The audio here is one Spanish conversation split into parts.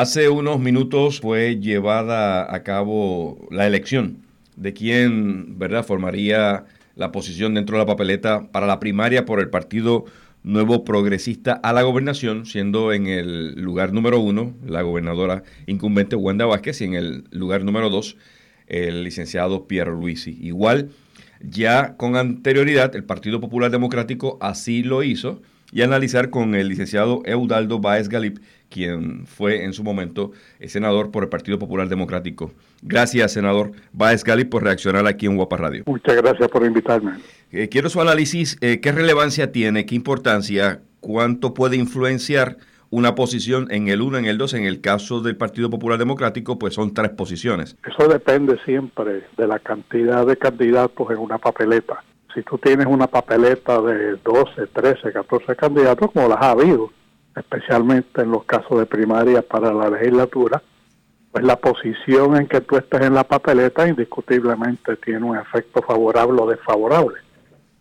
Hace unos minutos fue llevada a cabo la elección de quién, ¿verdad?, formaría la posición dentro de la papeleta para la primaria por el Partido Nuevo Progresista a la gobernación, siendo en el lugar número uno la gobernadora incumbente Wanda Vázquez y en el lugar número dos el licenciado Pierre Luisi. Igual, ya con anterioridad, el Partido Popular Democrático así lo hizo y analizar con el licenciado Eudaldo Báez Galip, quien fue en su momento senador por el Partido Popular Democrático. Gracias, senador Báez Galip, por reaccionar aquí en Guapa Radio. Muchas gracias por invitarme. Eh, quiero su análisis, eh, qué relevancia tiene, qué importancia, cuánto puede influenciar una posición en el 1, en el 2, en el caso del Partido Popular Democrático, pues son tres posiciones. Eso depende siempre de la cantidad de candidatos en una papeleta si tú tienes una papeleta de 12, 13, 14 candidatos, como las ha habido, especialmente en los casos de primaria para la legislatura, pues la posición en que tú estés en la papeleta indiscutiblemente tiene un efecto favorable o desfavorable.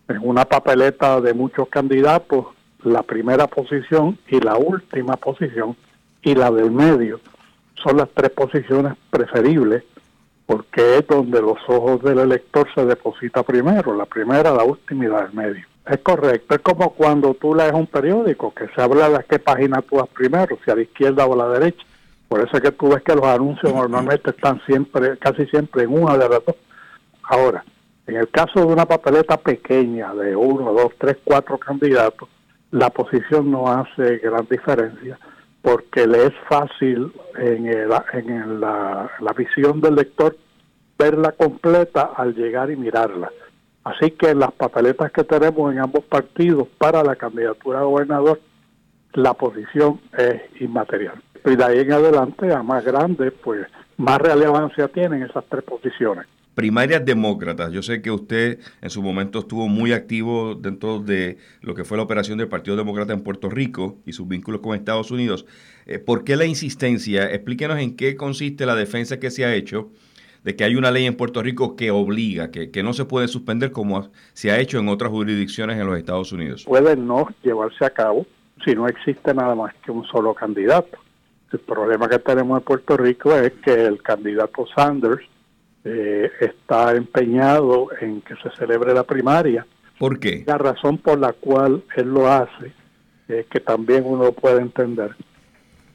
En una papeleta de muchos candidatos, la primera posición y la última posición y la del medio son las tres posiciones preferibles porque es donde los ojos del elector se deposita primero, la primera, la última y la del medio. Es correcto, es como cuando tú lees un periódico, que se habla de qué página tú vas primero, si a la izquierda o a la derecha. Por eso es que tú ves que los anuncios normalmente están siempre, casi siempre en una de las dos. Ahora, en el caso de una papeleta pequeña de uno, dos, tres, cuatro candidatos, la posición no hace gran diferencia porque le es fácil en, en la, visión del lector verla completa al llegar y mirarla. Así que las papeletas que tenemos en ambos partidos para la candidatura a gobernador, la posición es inmaterial. Y de ahí en adelante, a más grande, pues más relevancia tienen esas tres posiciones primarias demócratas. Yo sé que usted en su momento estuvo muy activo dentro de lo que fue la operación del Partido Demócrata en Puerto Rico y sus vínculos con Estados Unidos. Eh, ¿Por qué la insistencia? Explíquenos en qué consiste la defensa que se ha hecho de que hay una ley en Puerto Rico que obliga, que, que no se puede suspender como se ha hecho en otras jurisdicciones en los Estados Unidos. Puede no llevarse a cabo si no existe nada más que un solo candidato. El problema que tenemos en Puerto Rico es que el candidato Sanders eh, está empeñado en que se celebre la primaria. ¿Por qué? La razón por la cual él lo hace, es que también uno puede entender,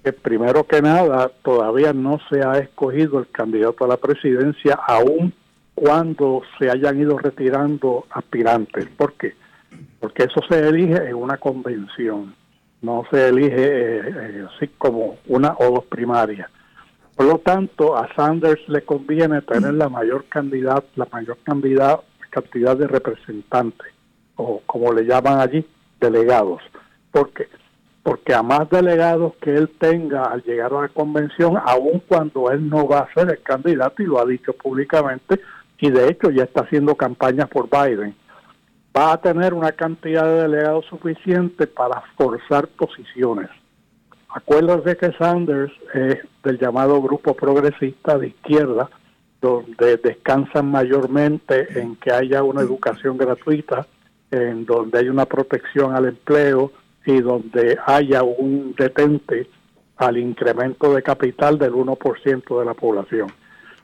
que primero que nada todavía no se ha escogido el candidato a la presidencia, aún cuando se hayan ido retirando aspirantes. ¿Por qué? Porque eso se elige en una convención, no se elige eh, eh, así como una o dos primarias. Por lo tanto, a Sanders le conviene tener la mayor cantidad, la mayor cantidad, de representantes, o como le llaman allí, delegados. ¿Por qué? Porque a más delegados que él tenga al llegar a la convención, aun cuando él no va a ser el candidato, y lo ha dicho públicamente, y de hecho ya está haciendo campañas por Biden, va a tener una cantidad de delegados suficiente para forzar posiciones. Acuérdate que Sanders es del llamado grupo progresista de izquierda, donde descansan mayormente en que haya una educación gratuita, en donde hay una protección al empleo y donde haya un detente al incremento de capital del 1% de la población.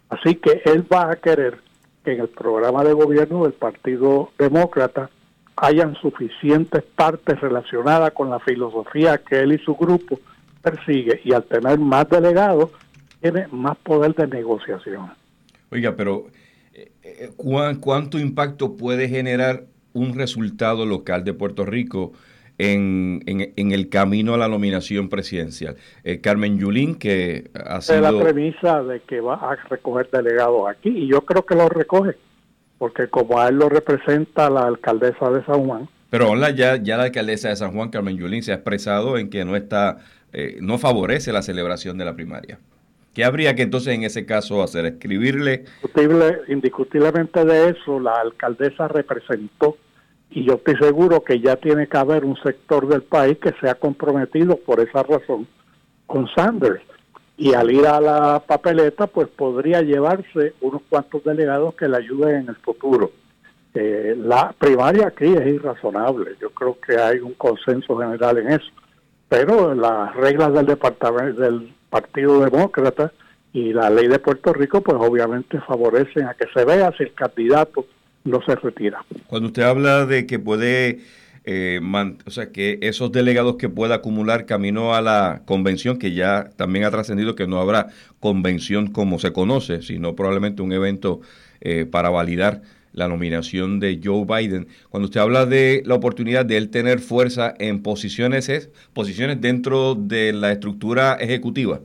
Así que él va a querer que en el programa de gobierno del Partido Demócrata hayan suficientes partes relacionadas con la filosofía que él y su grupo persigue y al tener más delegados tiene más poder de negociación. Oiga, pero eh, eh, ¿cuánto impacto puede generar un resultado local de Puerto Rico en, en, el camino a la nominación presidencial? Eh, Carmen Yulín, que ha sido... la premisa de que va a recoger delegados aquí, y yo creo que lo recoge, porque como a él lo representa la alcaldesa de San Juan. Pero ya, ya la alcaldesa de San Juan, Carmen Yulín, se ha expresado en que no está eh, no favorece la celebración de la primaria. ¿Qué habría que entonces en ese caso hacer? ¿Escribirle? indiscutiblemente de eso, la alcaldesa representó y yo estoy seguro que ya tiene que haber un sector del país que se ha comprometido por esa razón con Sanders. Y al ir a la papeleta, pues podría llevarse unos cuantos delegados que le ayuden en el futuro. Eh, la primaria aquí es irrazonable. Yo creo que hay un consenso general en eso pero las reglas del departamento del Partido Demócrata y la ley de Puerto Rico, pues obviamente favorecen a que se vea si el candidato no se retira. Cuando usted habla de que puede, eh, o sea, que esos delegados que pueda acumular camino a la convención, que ya también ha trascendido que no habrá convención como se conoce, sino probablemente un evento eh, para validar la nominación de Joe Biden. Cuando usted habla de la oportunidad de él tener fuerza en posiciones, es posiciones dentro de la estructura ejecutiva.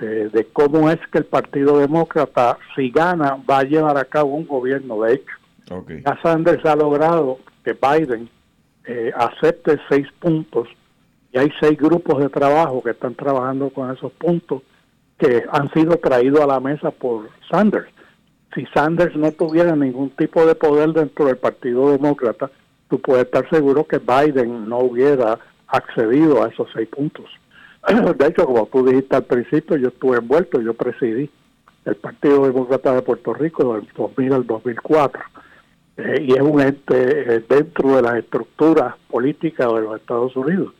Eh, de cómo es que el Partido Demócrata, si gana, va a llevar a cabo un gobierno. De hecho, okay. ya Sanders ha logrado que Biden eh, acepte seis puntos y hay seis grupos de trabajo que están trabajando con esos puntos que han sido traídos a la mesa por Sanders si Sanders no tuviera ningún tipo de poder dentro del Partido Demócrata, tú puedes estar seguro que Biden no hubiera accedido a esos seis puntos. De hecho, como tú dijiste al principio, yo estuve envuelto, yo presidí el Partido Demócrata de Puerto Rico del 2000 al 2004. Eh, y es un ente eh, dentro de las estructuras políticas de los Estados Unidos.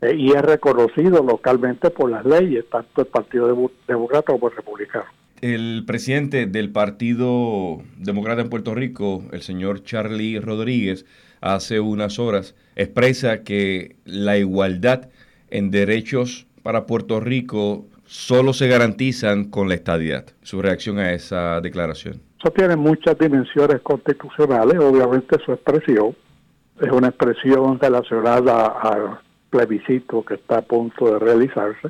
Eh, y es reconocido localmente por las leyes, tanto el Partido Demócrata como el Republicano. El presidente del Partido Demócrata en Puerto Rico, el señor Charlie Rodríguez, hace unas horas expresa que la igualdad en derechos para Puerto Rico solo se garantizan con la estadidad. Su reacción a esa declaración. Eso tiene muchas dimensiones constitucionales, obviamente su expresión es una expresión relacionada al plebiscito que está a punto de realizarse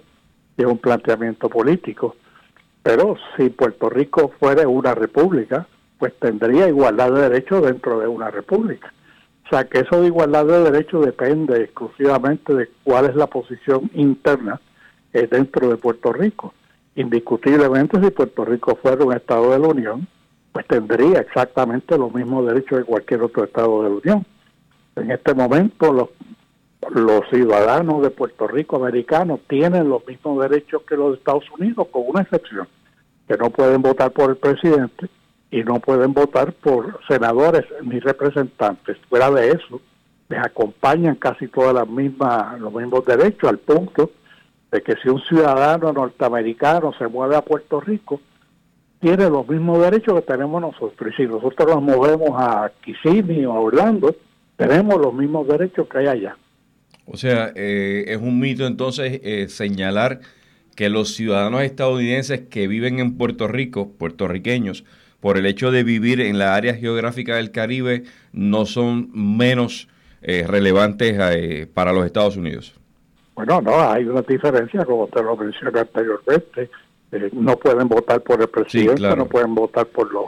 y es un planteamiento político pero si Puerto Rico fuera una república, pues tendría igualdad de derechos dentro de una república. O sea que eso de igualdad de derechos depende exclusivamente de cuál es la posición interna eh, dentro de Puerto Rico. Indiscutiblemente si Puerto Rico fuera un Estado de la Unión, pues tendría exactamente los mismos derechos de cualquier otro Estado de la Unión. En este momento los ciudadanos de Puerto Rico americanos tienen los mismos derechos que los Estados Unidos, con una excepción que no pueden votar por el presidente y no pueden votar por senadores ni representantes. Fuera de eso, les acompañan casi todas las mismas, los mismos derechos, al punto de que si un ciudadano norteamericano se mueve a Puerto Rico, tiene los mismos derechos que tenemos nosotros. Y si nosotros nos movemos a Kissimmee o a Orlando, tenemos los mismos derechos que hay allá. O sea, eh, es un mito entonces eh, señalar que los ciudadanos estadounidenses que viven en Puerto Rico, puertorriqueños, por el hecho de vivir en la área geográfica del Caribe, no son menos eh, relevantes eh, para los Estados Unidos. Bueno, no, hay una diferencia, como te lo mencioné anteriormente. Eh, no pueden votar por el presidente, no pueden votar por los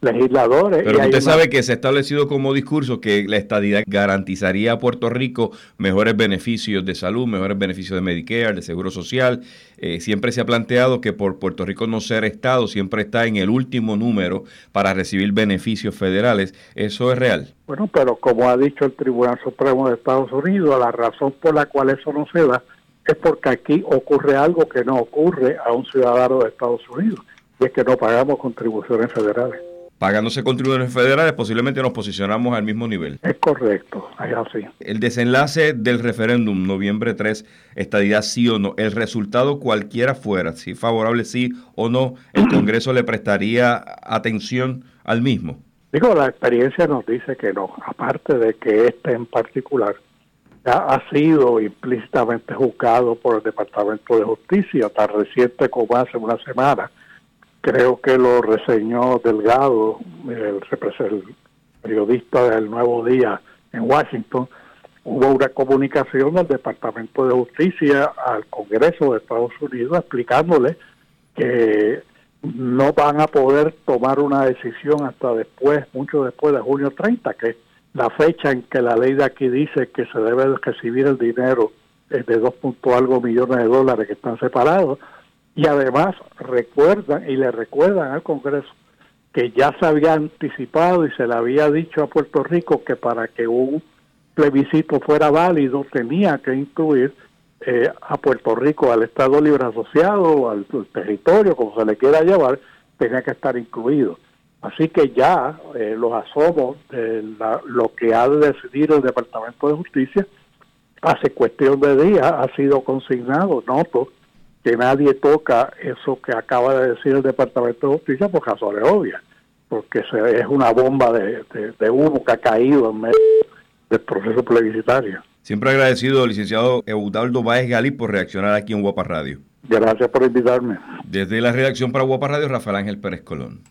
legisladores. Pero usted sabe que se ha establecido como discurso que la estadidad garantizaría a Puerto Rico mejores beneficios de salud, mejores beneficios de Medicare, de Seguro Social. Eh, siempre se ha planteado que por Puerto Rico no ser Estado, siempre está en el último número para recibir beneficios federales. ¿Eso es real? Bueno, pero como ha dicho el Tribunal Supremo de Estados Unidos, la razón por la cual eso no se da es porque aquí ocurre algo que no ocurre a un ciudadano de Estados Unidos, y es que no pagamos contribuciones federales pagándose contribuciones federales, posiblemente nos posicionamos al mismo nivel. Es correcto, es así. El desenlace del referéndum, noviembre 3, estadía sí o no, el resultado cualquiera fuera, si favorable sí o no, el Congreso le prestaría atención al mismo. Digo, la experiencia nos dice que no, aparte de que este en particular ya ha sido implícitamente juzgado por el Departamento de Justicia, tan reciente como hace una semana creo que lo reseñó Delgado, el, periodista del Nuevo Día en Washington, hubo una comunicación del Departamento de Justicia al Congreso de Estados Unidos explicándole que no van a poder tomar una decisión hasta después, mucho después de junio 30, que es la fecha en que la ley de aquí dice que se debe recibir el dinero de dos punto algo millones de dólares que están separados y además recuerdan y le recuerdan al Congreso que ya se había anticipado y se le había dicho a Puerto Rico que para que un plebiscito fuera válido tenía que incluir eh, a Puerto Rico al Estado Libre Asociado, al, territorio, como se le quiera llevar, tenía que estar incluido. Así que ya eh, los asomos de lo que ha de decidir el Departamento de Justicia hace cuestión de días ha sido consignado, noto, que nadie toca eso que acaba de decir el Departamento de Justicia por razones obvias, porque es una bomba de, de humo que ha caído en medio del proceso plebiscitario. Siempre agradecido, licenciado Eudaldo Báez Gali, por reaccionar aquí en Guapa Radio. Gracias por invitarme. Desde la redacción para Guapa Radio, Rafael Ángel Pérez Colón.